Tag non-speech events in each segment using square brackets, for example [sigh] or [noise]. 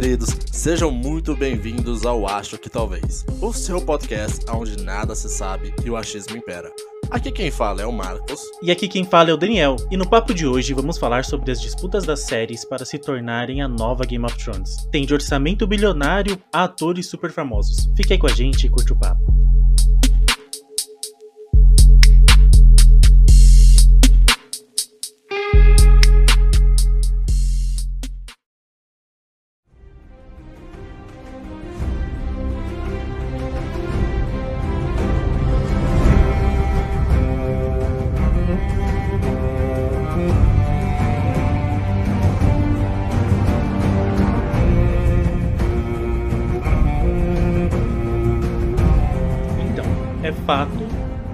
queridos, sejam muito bem-vindos ao Acho que Talvez, o seu podcast onde nada se sabe e o achismo impera. Aqui quem fala é o Marcos. E aqui quem fala é o Daniel. E no papo de hoje vamos falar sobre as disputas das séries para se tornarem a nova Game of Thrones. Tem de orçamento bilionário a atores super famosos. Fique aí com a gente e curte o papo. É fato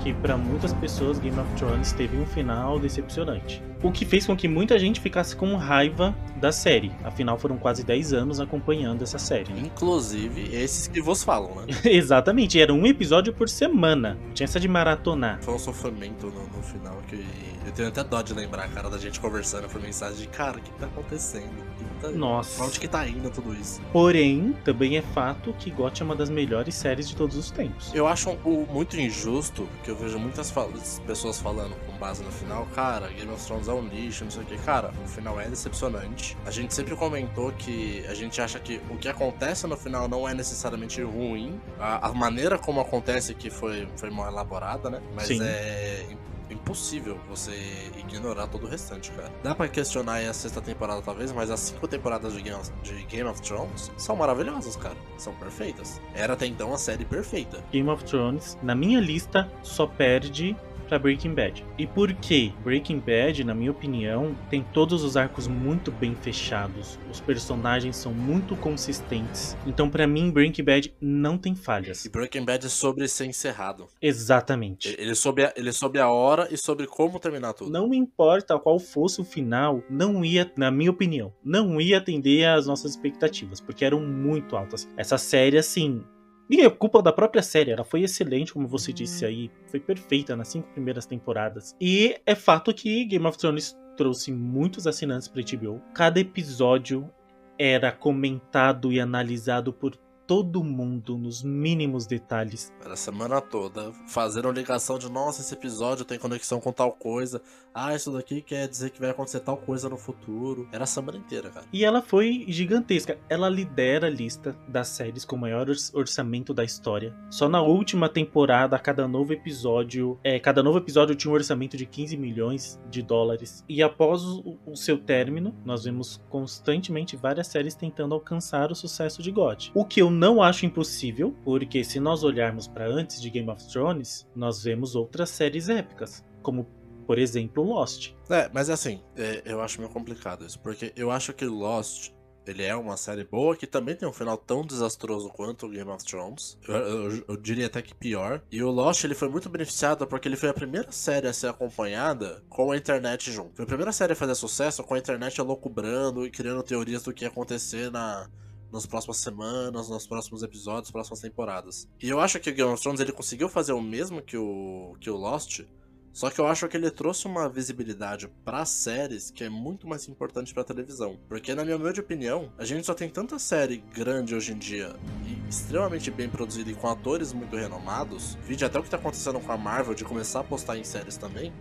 que para muitas pessoas Game of Thrones teve um final decepcionante. O que fez com que muita gente ficasse com raiva da série. Afinal, foram quase 10 anos acompanhando essa série. né? Inclusive, esses que vos falam, né? [laughs] Exatamente, era um episódio por semana. Tinha essa de maratonar. Foi um sofrimento no, no final que eu tenho até dó de lembrar, cara, da gente conversando por mensagem de cara, o que tá acontecendo? Que tá- Nossa. Pra onde que tá indo tudo isso? Porém, também é fato que GOT é uma das melhores séries de todos os tempos. Eu acho o muito injusto que eu vejo muitas fal- pessoas falando com base no final, cara, Game of Thrones é um lixo, não sei o que. Cara, o final é decepcionante. A gente sempre comentou que a gente acha que o que acontece no final não é necessariamente ruim. A, a maneira como acontece que foi, foi mal elaborada, né? Mas Sim. é im- impossível você ignorar todo o restante, cara. Dá pra questionar aí a sexta temporada, talvez, mas as cinco temporadas de Game of, de Game of Thrones são maravilhosas, cara. São perfeitas. Era até então a série perfeita. Game of Thrones, na minha lista, só perde pra Breaking Bad. E por quê? Breaking Bad, na minha opinião, tem todos os arcos muito bem fechados. Os personagens são muito consistentes. Então, pra mim, Breaking Bad não tem falhas. E Breaking Bad é sobre ser encerrado. Exatamente. Ele soube, a, ele soube a hora e sobre como terminar tudo. Não me importa qual fosse o final, não ia, na minha opinião, não ia atender às nossas expectativas, porque eram muito altas. Essa série, assim. E é culpa da própria série, ela foi excelente, como você disse aí, foi perfeita nas cinco primeiras temporadas. E é fato que Game of Thrones trouxe muitos assinantes para HBO. Cada episódio era comentado e analisado por todo mundo nos mínimos detalhes. Era a semana toda fazendo ligação de nossa, esse episódio tem conexão com tal coisa. Ah, isso daqui quer dizer que vai acontecer tal coisa no futuro. Era a semana inteira, cara. E ela foi gigantesca. Ela lidera a lista das séries com maior or- orçamento da história. Só na última temporada, cada novo episódio, é, cada novo episódio tinha um orçamento de 15 milhões de dólares. E após o, o seu término, nós vemos constantemente várias séries tentando alcançar o sucesso de GOT. O que eu não acho impossível, porque se nós olharmos para antes de Game of Thrones, nós vemos outras séries épicas, como por exemplo Lost. É, mas assim, é, eu acho meio complicado isso. Porque eu acho que Lost. Ele é uma série boa que também tem um final tão desastroso quanto o Game of Thrones. Eu, eu- eu diria até que pior. E o Lost ele foi muito beneficiado porque ele foi a primeira série a ser acompanhada com a internet junto. Foi a primeira série a fazer sucesso com a internet alocubrando e criando teorias do que ia acontecer na, nas próximas semanas, nos próximos episódios, próximas temporadas. E eu acho que o Game of Thrones ele conseguiu fazer o mesmo que o, que o Lost. Só que eu acho que ele trouxe uma visibilidade para séries que é muito mais importante pra televisão. Porque, na minha humilde opinião, a gente só tem tanta série grande hoje em dia e extremamente bem produzida e com atores muito renomados. Vide até o que tá acontecendo com a Marvel de começar a apostar em séries também.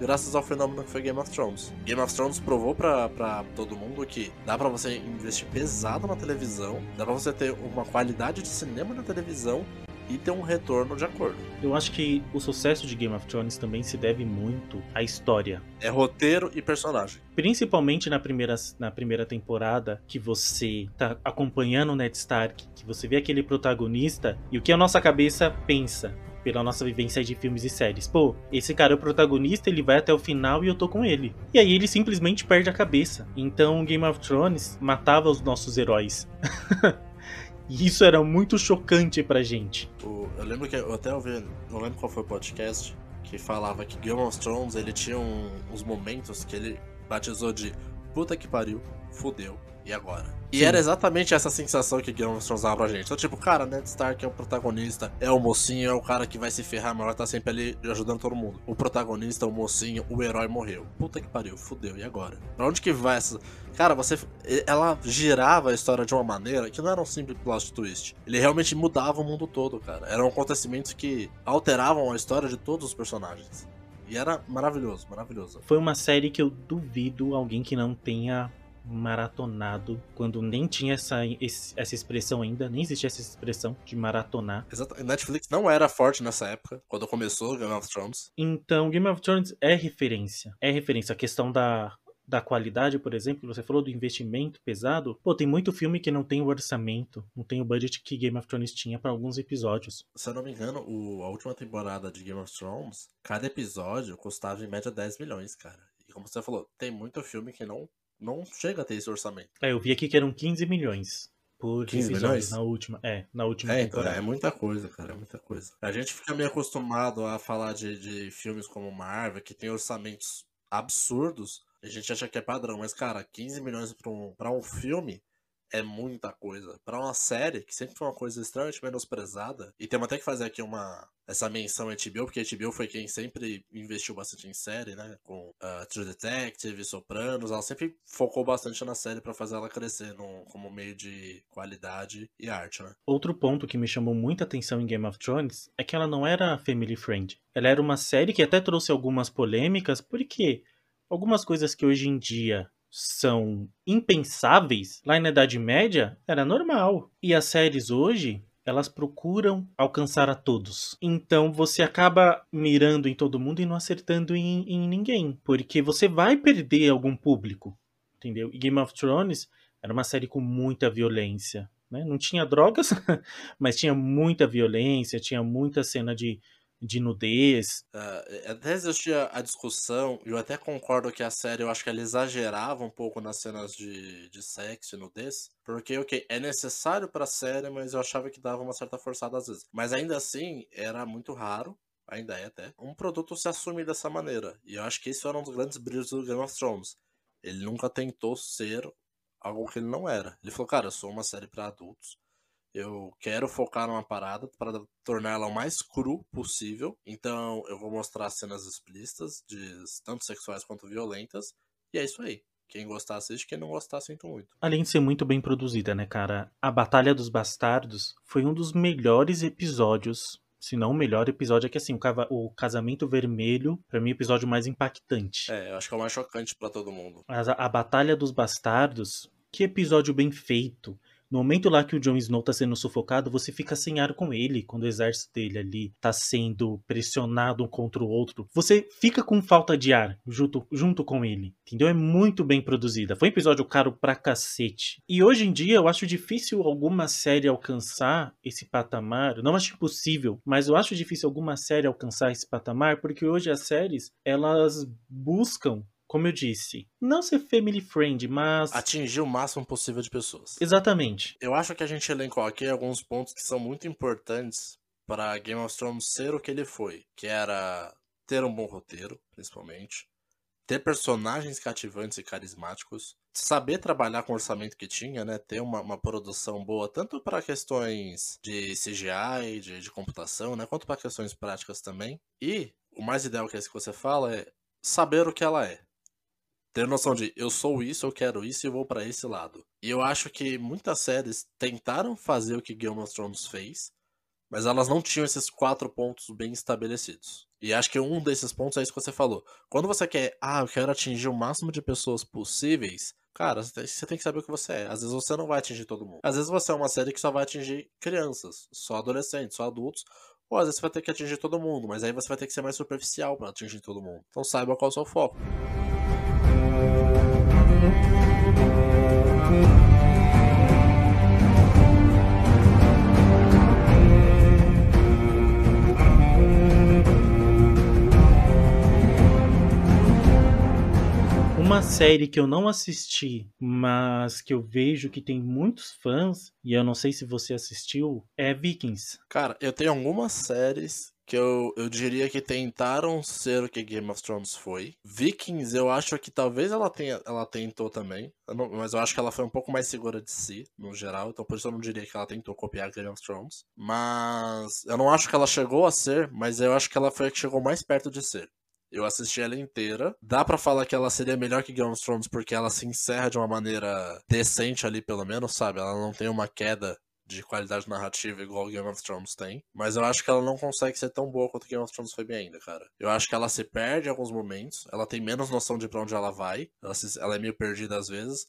Graças ao fenômeno que foi Game of Thrones. Game of Thrones provou pra, pra todo mundo que dá pra você investir pesado na televisão, dá pra você ter uma qualidade de cinema na televisão e ter um retorno de acordo. Eu acho que o sucesso de Game of Thrones também se deve muito à história. É roteiro e personagem. Principalmente na primeira, na primeira temporada, que você tá acompanhando o Ned Stark, que você vê aquele protagonista e o que a nossa cabeça pensa pela nossa vivência de filmes e séries. Pô, esse cara é o protagonista, ele vai até o final e eu tô com ele. E aí ele simplesmente perde a cabeça. Então Game of Thrones matava os nossos heróis. [laughs] e isso era muito chocante pra gente. Eu lembro que eu até ouvi, não lembro qual foi o podcast, que falava que Game of Thrones ele tinha um- uns momentos que ele batizou de puta que pariu, fudeu. E agora? E Sim. era exatamente essa sensação que Game of Thrones dava pra gente. Então, tipo, cara, Ned Stark é o protagonista, é o mocinho, é o cara que vai se ferrar, mas vai tá sempre ali ajudando todo mundo. O protagonista, o mocinho, o herói morreu. Puta que pariu, fudeu, e agora? Pra onde que vai essa. Cara, você. Ela girava a história de uma maneira que não era um simples plot twist. Ele realmente mudava o mundo todo, cara. Eram acontecimentos que alteravam a história de todos os personagens. E era maravilhoso, maravilhoso. Foi uma série que eu duvido alguém que não tenha maratonado quando nem tinha essa, essa expressão ainda, nem existia essa expressão de maratonar. Exato. Netflix não era forte nessa época, quando começou Game of Thrones. Então, Game of Thrones é referência. É referência. A questão da, da qualidade, por exemplo, você falou do investimento pesado. Pô, tem muito filme que não tem o orçamento, não tem o budget que Game of Thrones tinha para alguns episódios. Se eu não me engano, o, a última temporada de Game of Thrones, cada episódio custava em média 10 milhões, cara. E como você falou, tem muito filme que não não chega a ter esse orçamento. É, eu vi aqui que eram 15 milhões por 15 episódio milhões? na última. É, na última É, então, temporada. é muita coisa, cara, é muita coisa. A gente fica meio acostumado a falar de, de filmes como Marvel, que tem orçamentos absurdos, a gente acha que é padrão, mas, cara, 15 milhões pra um, pra um filme é muita coisa. Pra uma série, que sempre foi uma coisa extremamente menosprezada, e temos até que fazer aqui uma essa menção à HBO, porque a HBO foi quem sempre investiu bastante em série, né? Com uh, True Detective, Sopranos, ela sempre focou bastante na série pra fazer ela crescer num, como meio de qualidade e arte, né? Outro ponto que me chamou muita atenção em Game of Thrones é que ela não era family friend. Ela era uma série que até trouxe algumas polêmicas, porque algumas coisas que hoje em dia são impensáveis, lá na Idade Média era normal. E as séries hoje, elas procuram alcançar a todos. Então você acaba mirando em todo mundo e não acertando em, em ninguém, porque você vai perder algum público, entendeu? E Game of Thrones era uma série com muita violência. Né? Não tinha drogas, [laughs] mas tinha muita violência, tinha muita cena de, de nudez. Uh, até existia a discussão, e eu até concordo que a série, eu acho que ela exagerava um pouco nas cenas de, de sexo e nudez, porque, ok, é necessário pra série, mas eu achava que dava uma certa forçada às vezes. Mas ainda assim, era muito raro, ainda é até, um produto se assumir dessa maneira. E eu acho que isso era um dos grandes brilhos do Game of Thrones. Ele nunca tentou ser algo que ele não era. Ele falou, cara, eu sou uma série para adultos. Eu quero focar numa parada para torná-la o mais cru possível. Então eu vou mostrar cenas explícitas, de tanto sexuais quanto violentas. E é isso aí. Quem gostar assiste, quem não gostar sinto muito. Além de ser muito bem produzida, né, cara? A Batalha dos Bastardos foi um dos melhores episódios se não o melhor episódio é que assim, o, cava- o Casamento Vermelho, pra mim, é o episódio mais impactante. É, eu acho que é o mais chocante para todo mundo. Mas a, a Batalha dos Bastardos, que episódio bem feito. No momento lá que o Jon Snow tá sendo sufocado, você fica sem ar com ele, quando o exército dele ali tá sendo pressionado um contra o outro. Você fica com falta de ar junto, junto com ele, entendeu? É muito bem produzida. Foi um episódio caro pra cacete. E hoje em dia eu acho difícil alguma série alcançar esse patamar. Não acho impossível, mas eu acho difícil alguma série alcançar esse patamar, porque hoje as séries, elas buscam como eu disse, não ser family friend, mas. Atingir o máximo possível de pessoas. Exatamente. Eu acho que a gente elencou aqui alguns pontos que são muito importantes para Game of Thrones ser o que ele foi, que era ter um bom roteiro, principalmente, ter personagens cativantes e carismáticos, saber trabalhar com o orçamento que tinha, né, ter uma, uma produção boa tanto para questões de CGI, de, de computação, né, quanto para questões práticas também. E o mais ideal que é esse que você fala é saber o que ela é ter noção de eu sou isso, eu quero isso e vou para esse lado. E eu acho que muitas séries tentaram fazer o que Game of Thrones fez, mas elas não tinham esses quatro pontos bem estabelecidos. E acho que um desses pontos é isso que você falou. Quando você quer, ah, eu quero atingir o máximo de pessoas possíveis, cara, você tem que saber o que você é. Às vezes você não vai atingir todo mundo. Às vezes você é uma série que só vai atingir crianças, só adolescentes, só adultos. Ou às vezes você vai ter que atingir todo mundo, mas aí você vai ter que ser mais superficial para atingir todo mundo. Então saiba qual é o seu foco. Uma série que eu não assisti, mas que eu vejo que tem muitos fãs, e eu não sei se você assistiu, é Vikings. Cara, eu tenho algumas séries que eu, eu diria que tentaram ser o que Game of Thrones foi. Vikings, eu acho que talvez ela tenha, ela tentou também, eu não, mas eu acho que ela foi um pouco mais segura de si, no geral, então por isso eu não diria que ela tentou copiar Game of Thrones. Mas eu não acho que ela chegou a ser, mas eu acho que ela foi a que chegou mais perto de ser. Eu assisti ela inteira. Dá para falar que ela seria melhor que Game of Thrones porque ela se encerra de uma maneira decente ali, pelo menos, sabe? Ela não tem uma queda de qualidade narrativa igual Game of Thrones tem. Mas eu acho que ela não consegue ser tão boa quanto Game of Thrones foi bem ainda, cara. Eu acho que ela se perde em alguns momentos. Ela tem menos noção de pra onde ela vai. Ela, se, ela é meio perdida às vezes.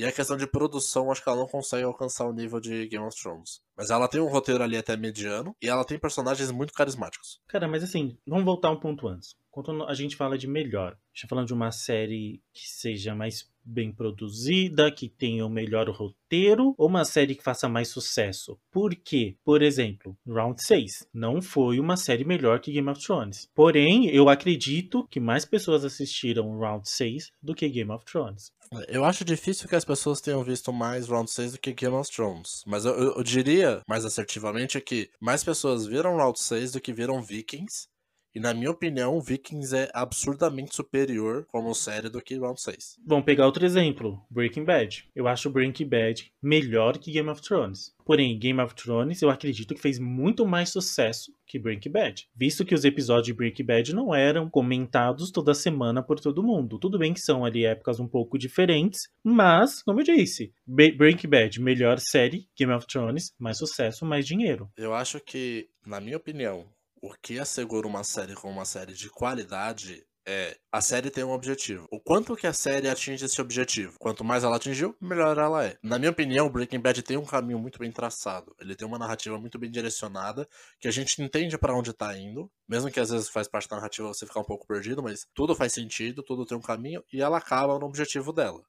E a questão de produção, acho que ela não consegue alcançar o nível de Game of Thrones. Mas ela tem um roteiro ali até mediano e ela tem personagens muito carismáticos. Cara, mas assim, vamos voltar um ponto antes. Quando a gente fala de melhor, a gente tá falando de uma série que seja mais bem produzida, que tenha o um melhor roteiro, ou uma série que faça mais sucesso? Por quê? Por exemplo, Round 6 não foi uma série melhor que Game of Thrones. Porém, eu acredito que mais pessoas assistiram Round 6 do que Game of Thrones. Eu acho difícil que as pessoas tenham visto mais Round 6 do que Game of Thrones. Mas eu, eu, eu diria, mais assertivamente, que mais pessoas viram Round 6 do que viram Vikings. E na minha opinião, Vikings é absurdamente superior como série do que Round 6. Vamos pegar outro exemplo, Breaking Bad. Eu acho Breaking Bad melhor que Game of Thrones. Porém, Game of Thrones eu acredito que fez muito mais sucesso que Breaking Bad, visto que os episódios de Breaking Bad não eram comentados toda semana por todo mundo. Tudo bem que são ali épocas um pouco diferentes, mas, como eu disse, Breaking Bad, melhor série, Game of Thrones, mais sucesso, mais dinheiro. Eu acho que, na minha opinião, o que assegura uma série com uma série de qualidade é a série tem um objetivo. O quanto que a série atinge esse objetivo? Quanto mais ela atingiu, melhor ela é. Na minha opinião, Breaking Bad tem um caminho muito bem traçado. Ele tem uma narrativa muito bem direcionada, que a gente entende para onde tá indo, mesmo que às vezes faz parte da narrativa você ficar um pouco perdido, mas tudo faz sentido, tudo tem um caminho e ela acaba no objetivo dela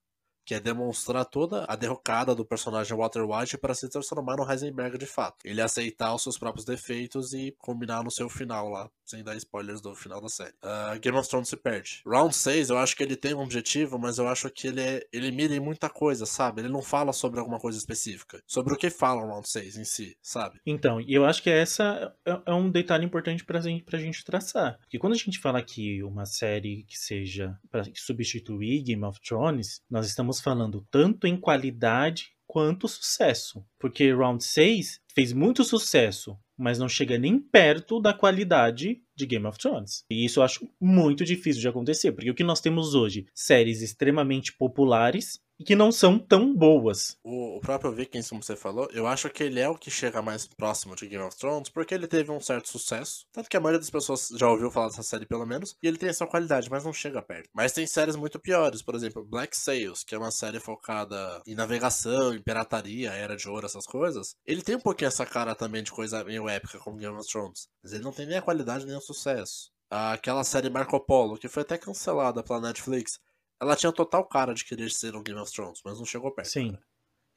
que é demonstrar toda a derrocada do personagem Walter White para se transformar no Heisenberg de fato. Ele aceitar os seus próprios defeitos e combinar no seu final lá, sem dar spoilers do final da série. Uh, Game of Thrones se perde. Round 6, eu acho que ele tem um objetivo, mas eu acho que ele, é, ele mira em muita coisa, sabe? Ele não fala sobre alguma coisa específica. Sobre o que fala o Round 6 em si, sabe? Então, e eu acho que essa é, é um detalhe importante pra gente, pra gente traçar. Porque quando a gente fala que uma série que seja para substituir Game of Thrones, nós estamos falando tanto em qualidade quanto sucesso. Porque Round 6 fez muito sucesso, mas não chega nem perto da qualidade de Game of Thrones. E isso eu acho muito difícil de acontecer, porque o que nós temos hoje, séries extremamente populares e que não são tão boas. O, próprio Vikings, como você falou, eu acho que ele é o que chega mais próximo de Game of Thrones, porque ele teve um certo sucesso. Tanto que a maioria das pessoas já ouviu falar dessa série, pelo menos, e ele tem essa qualidade, mas não chega perto. Mas tem séries muito piores, por exemplo, Black Sails, que é uma série focada em navegação, em pirataria, era de ouro, essas coisas. Ele tem um pouquinho essa cara também de coisa meio épica, como Game of Thrones, mas ele não tem nem a qualidade nem o sucesso. Aquela série Marco Polo, que foi até cancelada pela Netflix, ela tinha total cara de querer ser um Game of Thrones, mas não chegou perto. Sim. Cara.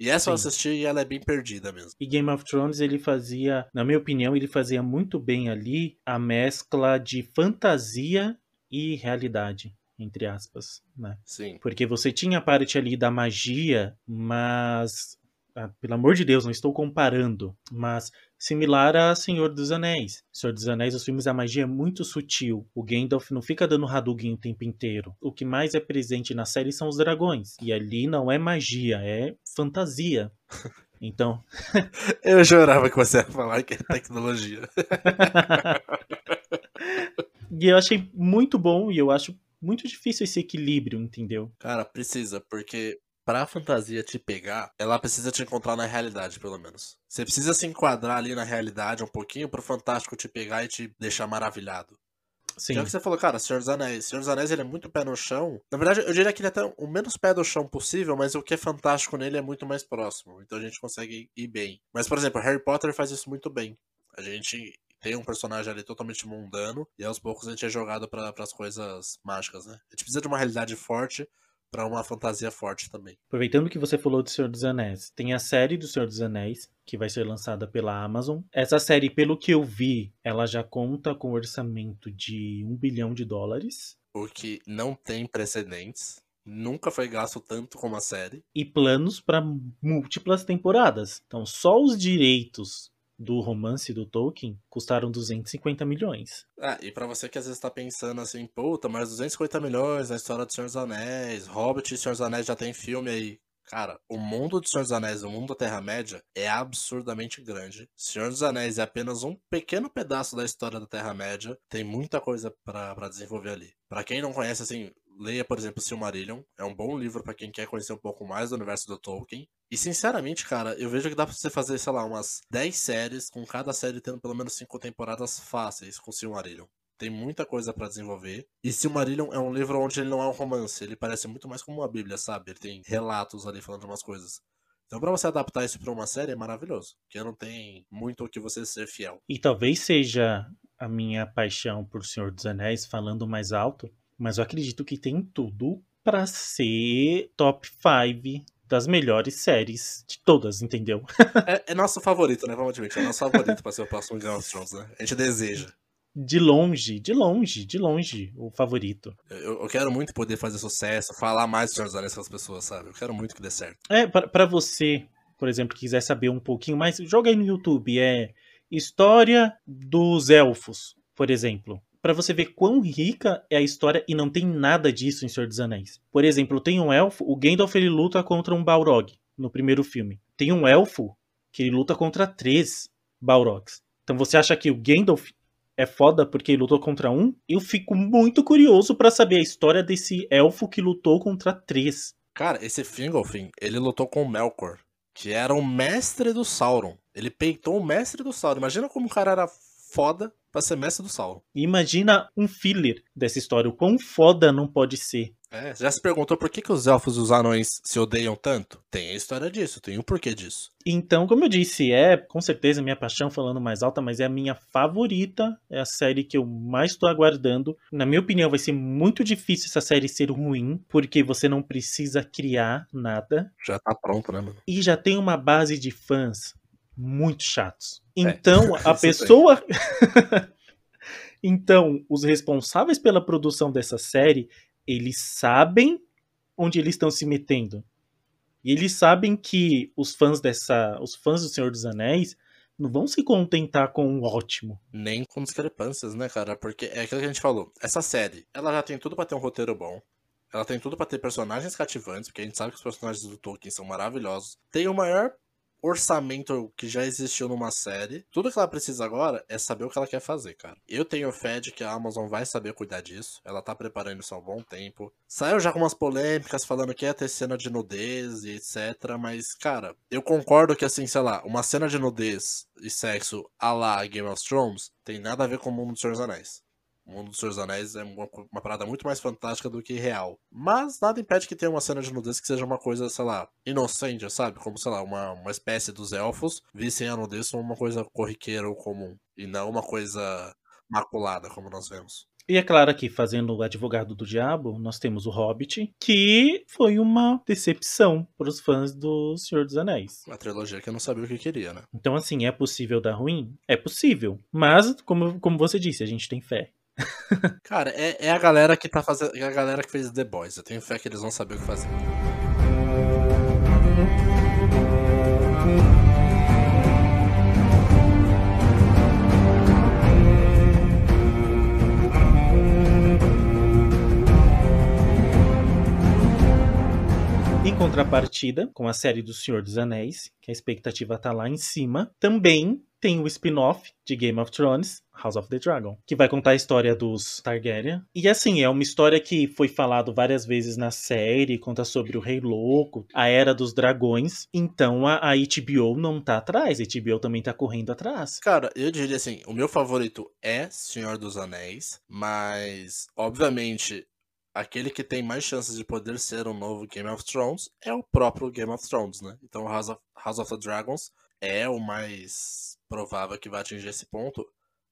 E essa Sim. eu assisti e ela é bem perdida mesmo. E Game of Thrones, ele fazia, na minha opinião, ele fazia muito bem ali a mescla de fantasia e realidade, entre aspas, né? Sim. Porque você tinha a parte ali da magia, mas ah, pelo amor de Deus, não estou comparando, mas similar a Senhor dos Anéis. Senhor dos Anéis, os filmes, a magia é muito sutil. O Gandalf não fica dando Hadouken o tempo inteiro. O que mais é presente na série são os dragões. E ali não é magia, é fantasia. [laughs] Então. [laughs] eu jurava que você ia falar que é tecnologia. [laughs] e eu achei muito bom e eu acho muito difícil esse equilíbrio, entendeu? Cara, precisa, porque pra fantasia te pegar, ela precisa te encontrar na realidade, pelo menos. Você precisa se enquadrar ali na realidade um pouquinho pro fantástico te pegar e te deixar maravilhado. Sim. Já que você falou, cara, Senhor dos Anéis. Senhor dos Anéis ele é muito pé no chão. Na verdade, eu diria que ele é até o menos pé do chão possível, mas o que é fantástico nele é muito mais próximo. Então a gente consegue ir bem. Mas, por exemplo, Harry Potter faz isso muito bem. A gente tem um personagem ali totalmente mundano e aos poucos a gente é jogado para as coisas mágicas, né? A gente precisa de uma realidade forte para uma fantasia forte também. Aproveitando que você falou do Senhor dos Anéis, tem a série do Senhor dos Anéis que vai ser lançada pela Amazon. Essa série, pelo que eu vi, ela já conta com um orçamento de um bilhão de dólares. O que não tem precedentes. Nunca foi gasto tanto como a série. E planos para múltiplas temporadas. Então, só os direitos do romance do Tolkien custaram 250 milhões. Ah, e pra você que às vezes tá pensando assim, puta, mas 250 milhões na história do Senhor dos Anéis, Hobbit e Senhor dos Anéis já tem filme aí. Cara, o mundo do Senhor dos Anéis, o mundo da Terra-média, é absurdamente grande. Senhor dos Anéis é apenas um pequeno pedaço da história da Terra-média. Tem muita coisa para desenvolver ali. Para quem não conhece, assim, leia, por exemplo, Silmarillion. É um bom livro para quem quer conhecer um pouco mais do universo do Tolkien. E sinceramente, cara, eu vejo que dá pra você fazer, sei lá, umas 10 séries, com cada série tendo pelo menos 5 temporadas fáceis com Silmarillion. Tem muita coisa para desenvolver. E Silmarillion é um livro onde ele não é um romance, ele parece muito mais como uma bíblia, sabe? Ele tem relatos ali falando umas coisas. Então, pra você adaptar isso pra uma série é maravilhoso. Porque não tem muito o que você ser fiel. E talvez seja a minha paixão por Senhor dos Anéis falando mais alto, mas eu acredito que tem tudo para ser top 5 das melhores séries de todas, entendeu? é, é, nosso favorito, né? Vamos admitir, é nosso favorito pra ser o próximo Game of Thrones, né? A gente deseja de longe, de longe, de longe, o favorito. Eu, eu quero muito poder fazer sucesso, falar mais dos Anéis com as pessoas, sabe? Eu quero muito que dê certo. É, para você, por exemplo, que quiser saber um pouquinho mais, joga aí no YouTube, é História dos Elfos, por exemplo. Para você ver quão rica é a história e não tem nada disso em Senhor dos Anéis. Por exemplo, tem um elfo, o Gandalf ele luta contra um Balrog no primeiro filme. Tem um elfo que ele luta contra três Balrogs. Então você acha que o Gandalf é foda porque ele lutou contra um. Eu fico muito curioso para saber a história desse elfo que lutou contra três. Cara, esse Fingolfin, ele lutou com o Melkor, que era o mestre do Sauron. Ele peitou o mestre do Sauron. Imagina como o cara era foda pra ser mestre do Sauron. Imagina um filler dessa história. O quão foda não pode ser. É, já se perguntou por que, que os elfos e os anões se odeiam tanto? Tem a história disso, tem o um porquê disso. Então, como eu disse, é com certeza minha paixão falando mais alta, mas é a minha favorita, é a série que eu mais estou aguardando. Na minha opinião, vai ser muito difícil essa série ser ruim, porque você não precisa criar nada. Já tá pronto, né, mano? E já tem uma base de fãs muito chatos. É, então, é, [laughs] a pessoa. [laughs] então, os responsáveis pela produção dessa série eles sabem onde eles estão se metendo. E eles sabem que os fãs dessa, os fãs do Senhor dos Anéis não vão se contentar com um ótimo. Nem com discrepâncias, né, cara? Porque é aquilo que a gente falou. Essa série, ela já tem tudo para ter um roteiro bom. Ela tem tudo para ter personagens cativantes, porque a gente sabe que os personagens do Tolkien são maravilhosos. Tem o maior orçamento que já existiu numa série. Tudo que ela precisa agora é saber o que ela quer fazer, cara. Eu tenho fé de que a Amazon vai saber cuidar disso. Ela tá preparando isso há um bom tempo. Saiu já com umas polêmicas falando que ia ter cena de nudez e etc. Mas, cara, eu concordo que, assim, sei lá, uma cena de nudez e sexo a lá Game of Thrones tem nada a ver com o mundo dos Senhor dos Anéis. O mundo dos Seus Anéis é uma, uma, parada muito mais fantástica do que real. Mas nada impede que tenha uma cena de nudez que seja uma coisa, sei lá, inocente, sabe? Como, sei lá, uma, uma espécie dos elfos vissem a nudez como uma coisa corriqueira ou comum. E não uma coisa maculada, como nós vemos. E é claro que, fazendo o advogado do diabo, nós temos o Hobbit, que foi uma decepção para os fãs do Senhor dos Anéis. Uma trilogia que eu não sabia o que queria, né? Então, assim, é possível dar ruim? É possível. Mas, como, como você disse, a gente tem fé. Cara, é, é a galera que tá fazendo. É a galera que fez The Boys. Eu tenho fé que eles vão saber o que fazer. Em contrapartida, com a série do Senhor dos Anéis, que a expectativa tá lá em cima, também tem o spin-off de Game of Thrones, House of the Dragon, que vai contar a história dos Targaryen. E assim, é uma história que foi falado várias vezes na série, conta sobre o Rei Louco, a Era dos Dragões. Então a, a HBO não tá atrás, a HBO também tá correndo atrás. Cara, eu diria assim, o meu favorito é Senhor dos Anéis, mas obviamente aquele que tem mais chances de poder ser um novo Game of Thrones é o próprio Game of Thrones, né? Então House of, House of the Dragons é o mais provável que vai atingir esse ponto.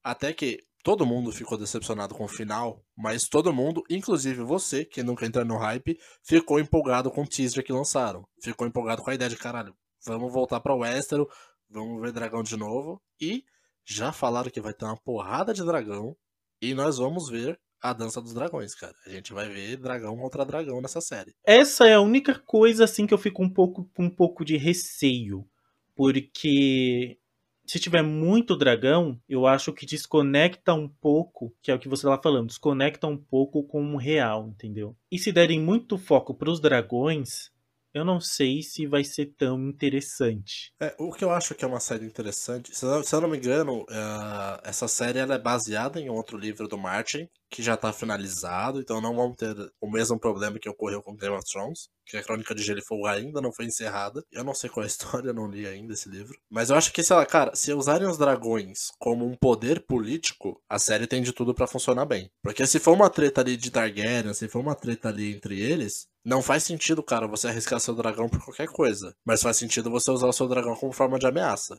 Até que todo mundo ficou decepcionado com o final, mas todo mundo, inclusive você, que nunca entrou no hype, ficou empolgado com o teaser que lançaram. Ficou empolgado com a ideia de caralho, vamos voltar para o Westeros, vamos ver dragão de novo. E já falaram que vai ter uma porrada de dragão. E nós vamos ver a dança dos dragões, cara. A gente vai ver dragão contra dragão nessa série. Essa é a única coisa assim que eu fico um pouco um pouco de receio, porque Se tiver muito dragão, eu acho que desconecta um pouco, que é o que você estava falando, desconecta um pouco com o real, entendeu? E se derem muito foco para os dragões, eu não sei se vai ser tão interessante. É, o que eu acho que é uma série interessante, se eu, se eu não me engano, uh, essa série é baseada em outro livro do Martin, que já tá finalizado, então não vão ter o mesmo problema que ocorreu com Game of Thrones, que a Crônica de Gelo e Fogo ainda não foi encerrada. Eu não sei qual é a [laughs] história, eu não li ainda esse livro. Mas eu acho que, sei lá, cara, se usarem os dragões como um poder político, a série tem de tudo para funcionar bem. Porque se for uma treta ali de Targaryen, se for uma treta ali entre eles, não faz sentido, cara, você arriscar seu dragão por qualquer coisa. Mas faz sentido você usar o seu dragão como forma de ameaça.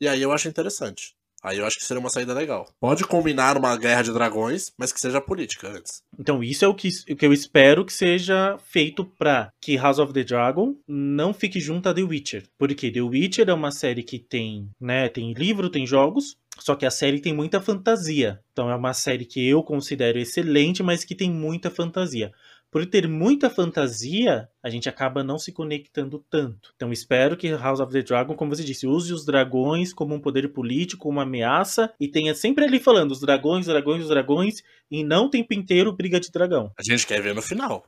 E aí eu acho interessante. Aí eu acho que seria uma saída legal. Pode combinar uma guerra de dragões, mas que seja política antes. Então, isso é o que, o que eu espero que seja feito pra que House of the Dragon não fique junto a The Witcher. Porque The Witcher é uma série que tem, né, tem livro, tem jogos, só que a série tem muita fantasia. Então é uma série que eu considero excelente, mas que tem muita fantasia por ter muita fantasia, a gente acaba não se conectando tanto. Então espero que House of the Dragon, como você disse, use os dragões como um poder político, uma ameaça, e tenha sempre ali falando os dragões, dragões, os dragões, e não o tempo inteiro briga de dragão. A gente quer ver no final.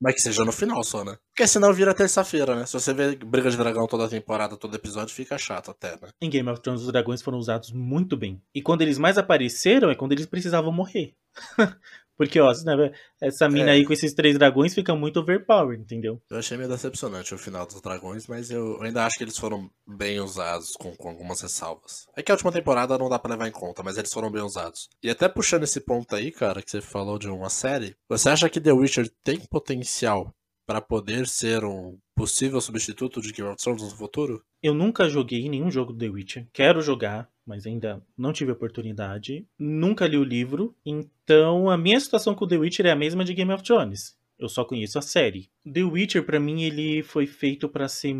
Mas que seja no final só, né? Porque senão vira terça-feira, né? Se você vê Briga de Dragão toda temporada, todo episódio, fica chato até, né? Em Game of Thrones, os dragões foram usados muito bem. E quando eles mais apareceram, é quando eles precisavam morrer. [laughs] Porque, ó, essa mina é. aí com esses três dragões fica muito overpowered, entendeu? Eu achei meio decepcionante o final dos dragões, mas eu ainda acho que eles foram bem usados com, com algumas ressalvas. É que a última temporada não dá pra levar em conta, mas eles foram bem usados. E até puxando esse ponto aí, cara, que você falou de uma série, você acha que The Witcher tem potencial para poder ser um possível substituto de Game of Thrones no futuro? Eu nunca joguei nenhum jogo do The Witcher. Quero jogar, mas ainda não tive oportunidade. Nunca li o livro. Então, a minha situação com The Witcher é a mesma de Game of Thrones. Eu só conheço a série. The Witcher, para mim, ele foi feito para ser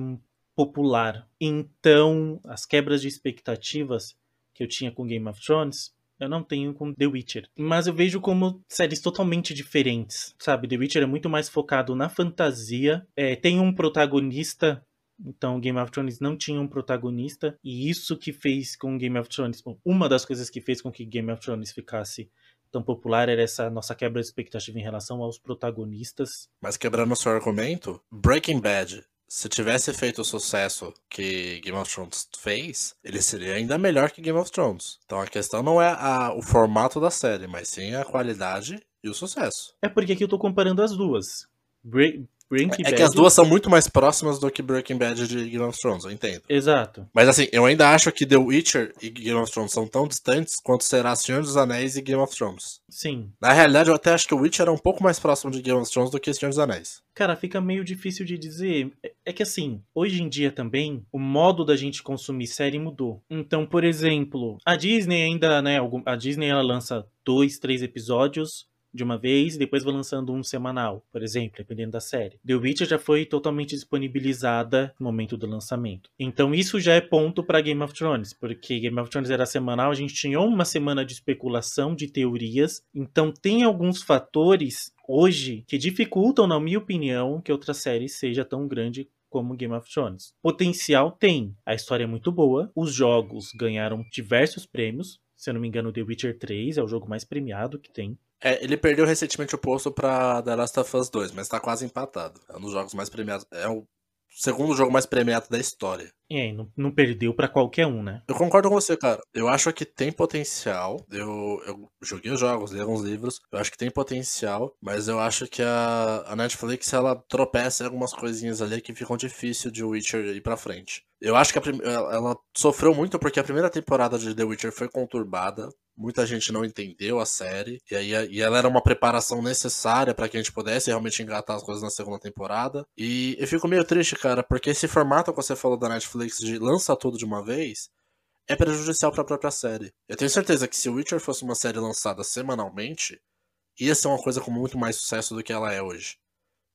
popular. Então, as quebras de expectativas que eu tinha com Game of Thrones eu não tenho com The Witcher. Mas eu vejo como séries totalmente diferentes, sabe? The Witcher é muito mais focado na fantasia. É, tem um protagonista. Então, Game of Thrones não tinha um protagonista. E isso que fez com Game of Thrones. Uma das coisas que fez com que Game of Thrones ficasse tão popular era essa nossa quebra de expectativa em relação aos protagonistas. Mas quebrando o seu argumento, Breaking Bad se tivesse feito o sucesso que Game of Thrones fez, ele seria ainda melhor que Game of Thrones. Então a questão não é a, o formato da série, mas sim a qualidade e o sucesso. É porque aqui eu tô comparando as duas. Break, Breaking é, é que as duas são muito mais próximas do que Breaking Bad de Game of Thrones, eu entendo. Exato. Mas assim, eu ainda acho que The Witcher e Game of Thrones são tão distantes quanto será Senhor dos Anéis e Game of Thrones. Sim. Na realidade, eu até acho que o Witcher é um pouco mais próximo de Game of Thrones do que Senhor dos Anéis. Cara, fica meio difícil de dizer. É, é que assim, hoje em dia também, o modo da gente consumir série mudou. Então, por exemplo, a Disney ainda, né, a Disney ela lança dois, três episódios de uma vez e depois vai lançando um semanal, por exemplo, dependendo da série. The Witcher já foi totalmente disponibilizada no momento do lançamento. Então isso já é ponto para Game of Thrones, porque Game of Thrones era semanal, a gente tinha uma semana de especulação, de teorias. Então tem alguns fatores hoje que dificultam, na minha opinião, que outra série seja tão grande como Game of Thrones. Potencial tem. A história é muito boa. Os jogos ganharam diversos prêmios. Se eu não me engano, The Witcher 3 é o jogo mais premiado que tem. É, ele perdeu recentemente o posto pra The Last of Us 2, mas tá quase empatado. É um dos jogos mais premiados. É o segundo jogo mais premiado da história. É, não, não perdeu para qualquer um, né? Eu concordo com você, cara. Eu acho que tem potencial. Eu, eu joguei os jogos, li alguns livros. Eu acho que tem potencial, mas eu acho que a, a Netflix ela tropeça em algumas coisinhas ali que ficam difícil de Witcher ir pra frente. Eu acho que a, ela sofreu muito porque a primeira temporada de The Witcher foi conturbada muita gente não entendeu a série, e aí e ela era uma preparação necessária para que a gente pudesse realmente engatar as coisas na segunda temporada. E eu fico meio triste, cara, porque esse formato que você falou da Netflix de lança tudo de uma vez é prejudicial para a própria série. Eu tenho certeza que se Witcher fosse uma série lançada semanalmente, ia ser uma coisa com muito mais sucesso do que ela é hoje.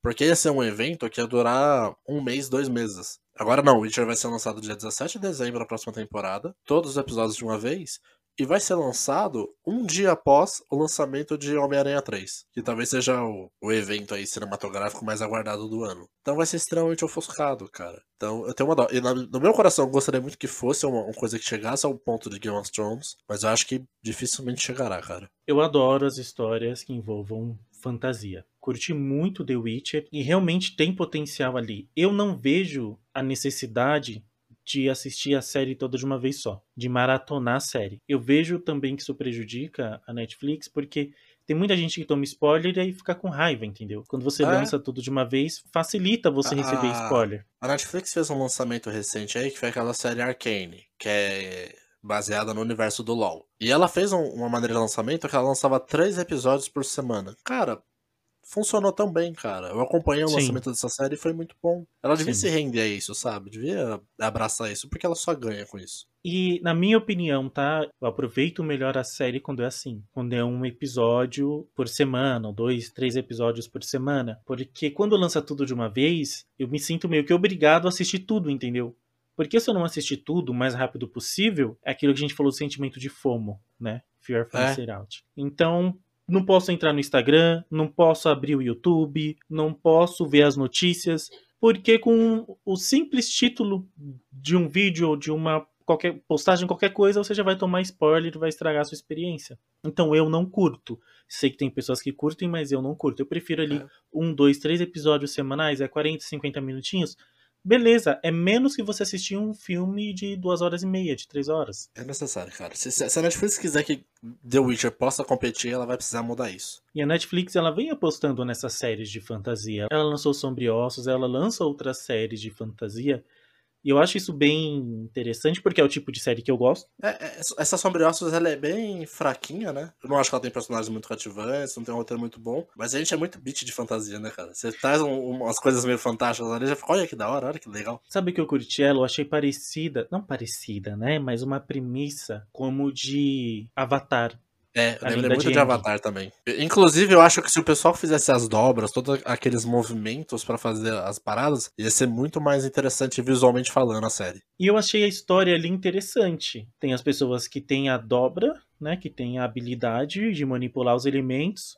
Porque ia ser um evento que ia durar um mês, dois meses. Agora não, Witcher vai ser lançado dia 17 de dezembro da próxima temporada, todos os episódios de uma vez, e vai ser lançado um dia após o lançamento de Homem-Aranha 3, que talvez seja o, o evento aí cinematográfico mais aguardado do ano. Então vai ser extremamente ofuscado, cara. Então eu tenho uma dó. E no meu coração eu gostaria muito que fosse uma, uma coisa que chegasse ao ponto de Game of Thrones, mas eu acho que dificilmente chegará, cara. Eu adoro as histórias que envolvam fantasia. Curti muito The Witcher e realmente tem potencial ali. Eu não vejo a necessidade de assistir a série toda de uma vez só, de maratonar a série. Eu vejo também que isso prejudica a Netflix porque tem muita gente que toma spoiler e aí fica com raiva, entendeu? Quando você é. lança tudo de uma vez, facilita você receber spoiler. A Netflix fez um lançamento recente aí que foi aquela série Arcane, que é baseada no universo do LoL. E ela fez um, uma maneira de lançamento que ela lançava três episódios por semana. Cara, funcionou tão bem, cara. Eu acompanhei o Sim. lançamento dessa série e foi muito bom. Ela devia Sim. se render a isso, sabe? Devia abraçar isso, porque ela só ganha com isso. E, na minha opinião, tá? Eu aproveito melhor a série quando é assim. Quando é um episódio por semana, ou dois, três episódios por semana. Porque quando lança tudo de uma vez, eu me sinto meio que obrigado a assistir tudo, entendeu? Porque se eu não assistir tudo o mais rápido possível, é aquilo que a gente falou do sentimento de FOMO, né? Fear of Missing é. Out. Então, não posso entrar no Instagram, não posso abrir o YouTube, não posso ver as notícias, porque com o simples título de um vídeo ou de uma qualquer postagem, qualquer coisa, você já vai tomar spoiler e vai estragar a sua experiência. Então eu não curto. Sei que tem pessoas que curtem, mas eu não curto. Eu prefiro ali é. um, dois, três episódios semanais, é 40, 50 minutinhos Beleza, é menos que você assistir um filme de duas horas e meia, de três horas. É necessário, cara. Se, se a Netflix quiser que The Witcher possa competir, ela vai precisar mudar isso. E a Netflix, ela vem apostando nessas séries de fantasia. Ela lançou Sombriossos, ela lança outras séries de fantasia e eu acho isso bem interessante, porque é o tipo de série que eu gosto. É, é, essa Sombriossos, ela é bem fraquinha, né? Eu não acho que ela tem personagens muito cativantes, não tem um roteiro muito bom. Mas a gente é muito beat de fantasia, né, cara? Você traz um, umas coisas meio fantásticas ali, já fica, olha que da hora, olha que legal. Sabe o que eu curti ela? Eu achei parecida, não parecida, né? Mas uma premissa como de Avatar. É, eu lembrei muito de, de Avatar também. Inclusive, eu acho que se o pessoal fizesse as dobras, todos aqueles movimentos para fazer as paradas, ia ser muito mais interessante visualmente falando a série. E eu achei a história ali interessante. Tem as pessoas que têm a dobra, né, que têm a habilidade de manipular os elementos.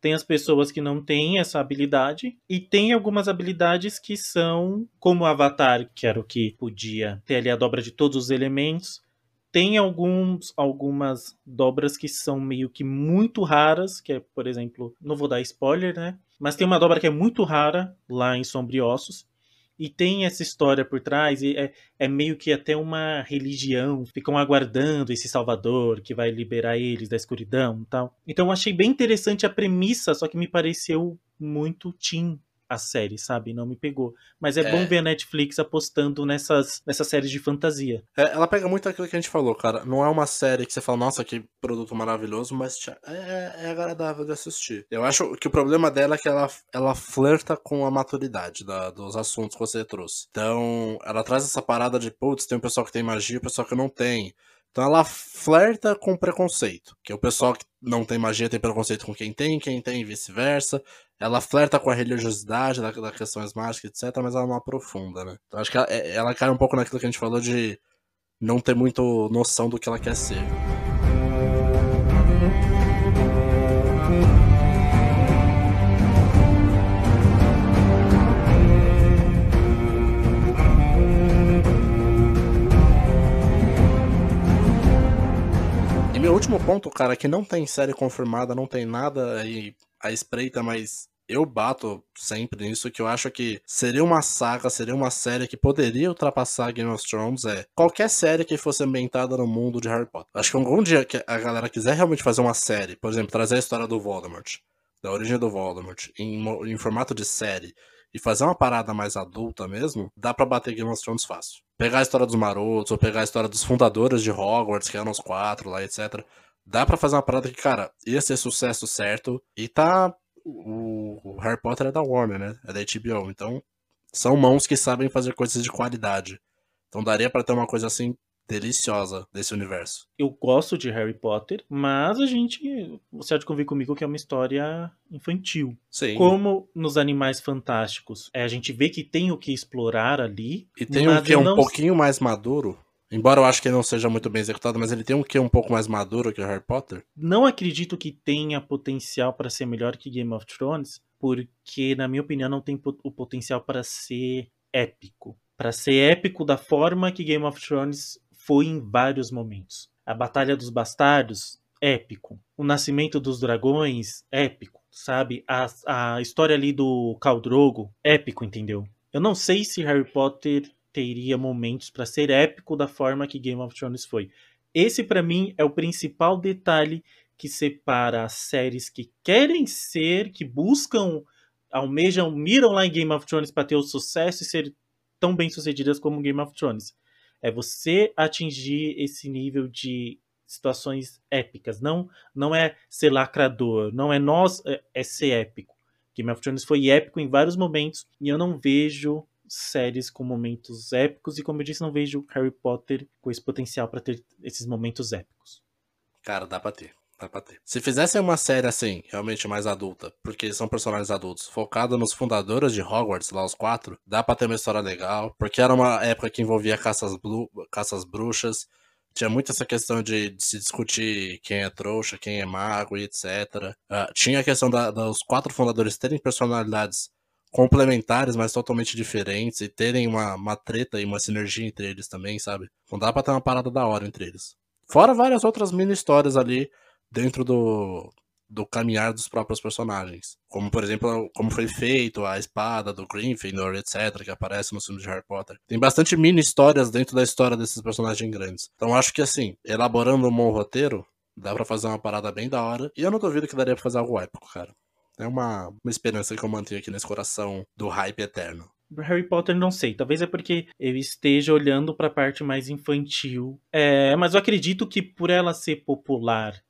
Tem as pessoas que não têm essa habilidade. E tem algumas habilidades que são como o Avatar, que era o que podia ter ali a dobra de todos os elementos tem alguns, algumas dobras que são meio que muito raras, que é, por exemplo, não vou dar spoiler, né? Mas tem uma dobra que é muito rara lá em Sombriossos. E tem essa história por trás, e é, é meio que até uma religião. Ficam aguardando esse salvador que vai liberar eles da escuridão e tal. Então eu achei bem interessante a premissa, só que me pareceu muito teen a série, sabe? Não me pegou. Mas é, é, bom ver a Netflix apostando nessas, nessas séries de fantasia. É, ela pega muito aquilo que a gente falou, cara. Não é uma série que você fala, nossa, que produto maravilhoso, mas é, é agradável de assistir. Eu acho que o problema dela é que ela, ela flerta com a maturidade da, dos assuntos que você trouxe. Então, ela traz essa parada de, putz, tem um pessoal que tem magia e um pessoal que não tem. Então ela flerta com preconceito, que é o pessoal que não tem magia tem preconceito com quem tem, quem tem vice-versa. Ela flerta com a religiosidade das da questões mágicas, etc, mas ela não aprofunda, né? Então acho que ela, é, ela cai um pouco naquilo que a gente falou de não ter muito noção do que ela quer ser. Último ponto, cara, que não tem série confirmada, não tem nada aí a espreita, mas eu bato sempre nisso que eu acho que seria uma saga, seria uma série que poderia ultrapassar Game of Thrones é qualquer série que fosse ambientada no mundo de Harry Potter. Acho que algum dia que a galera quiser realmente fazer uma série, por exemplo, trazer a história do Voldemort, da origem do Voldemort, em, em formato de série, e fazer uma parada mais adulta mesmo, dá para bater Game of Thrones fácil. Pegar a história dos marotos, ou pegar a história dos fundadores de Hogwarts, que eram os quatro lá, etc. Dá para fazer uma parada que, cara, ia ser sucesso certo. E tá. O Harry Potter é da Warner, né? É da HBO. Então, são mãos que sabem fazer coisas de qualidade. Então daria para ter uma coisa assim deliciosa desse universo. Eu gosto de Harry Potter, mas a gente, você há de convir comigo que é uma história infantil. Sim. Como nos Animais Fantásticos, é, a gente vê que tem o que explorar ali. E tem um que é um não... pouquinho mais maduro. Embora eu acho que ele não seja muito bem executado, mas ele tem um que um pouco mais maduro que o Harry Potter. Não acredito que tenha potencial para ser melhor que Game of Thrones, porque, na minha opinião, não tem o potencial para ser épico. Para ser épico da forma que Game of Thrones foi em vários momentos. A Batalha dos Bastardos, épico. O Nascimento dos Dragões, épico. Sabe? A, a história ali do Khal Drogo, épico, entendeu? Eu não sei se Harry Potter teria momentos para ser épico da forma que Game of Thrones foi. Esse para mim é o principal detalhe que separa as séries que querem ser, que buscam, almejam, miram lá em Game of Thrones para ter o sucesso e ser tão bem sucedidas como Game of Thrones. É você atingir esse nível de situações épicas. Não, não é ser lacrador, não é nós, é, é ser épico. Game of Thrones foi épico em vários momentos e eu não vejo séries com momentos épicos e como eu disse, não vejo Harry Potter com esse potencial para ter esses momentos épicos. Cara, dá pra ter. Dá pra ter. Se fizessem uma série assim, realmente mais adulta, porque são personagens adultos, focada nos fundadores de Hogwarts, lá os quatro, dá pra ter uma história legal, porque era uma época que envolvia caças, blu caças bruxas, tinha muito essa questão de, de, se discutir quem é trouxa, quem é mago e etc. Uh, ah, tinha a questão da, dos quatro fundadores terem personalidades complementares, mas totalmente diferentes, e terem uma, uma treta e uma sinergia entre eles também, sabe? Não dá pra ter uma parada da hora entre eles. Fora várias outras mini histórias ali dentro do, do caminhar dos próprios personagens. Como, por exemplo, como foi feito a espada do Gryffindor, etc., que aparece no filme de Harry Potter. Tem bastante mini histórias dentro da história desses personagens grandes. Então acho que, assim, elaborando um bom roteiro, dá pra fazer uma parada bem da hora. E eu não duvido que daria pra fazer algo épico, cara. É uma, uma esperança que eu mantenho aqui nesse coração do hype eterno. Harry Potter não sei, talvez é porque eu esteja olhando para a parte mais infantil. É, mas eu acredito que por ela ser popular,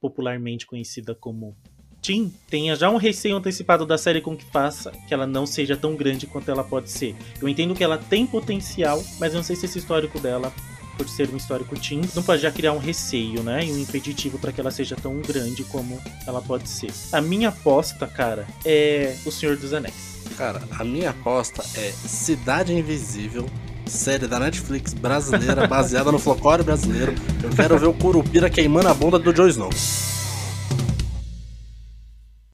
popularmente conhecida como Teen, tenha já um receio antecipado da série com que faça que ela não seja tão grande quanto ela pode ser. Eu entendo que ela tem potencial, mas eu não sei se esse histórico dela por ser um histórico teen, não pode já criar um receio, né? E um impeditivo para que ela seja tão grande como ela pode ser. A minha aposta, cara, é O Senhor dos Anéis. Cara, a minha aposta é Cidade Invisível, série da Netflix brasileira, baseada no folclore brasileiro. Eu quero ver o Curupira queimando a bunda do Joe Snow.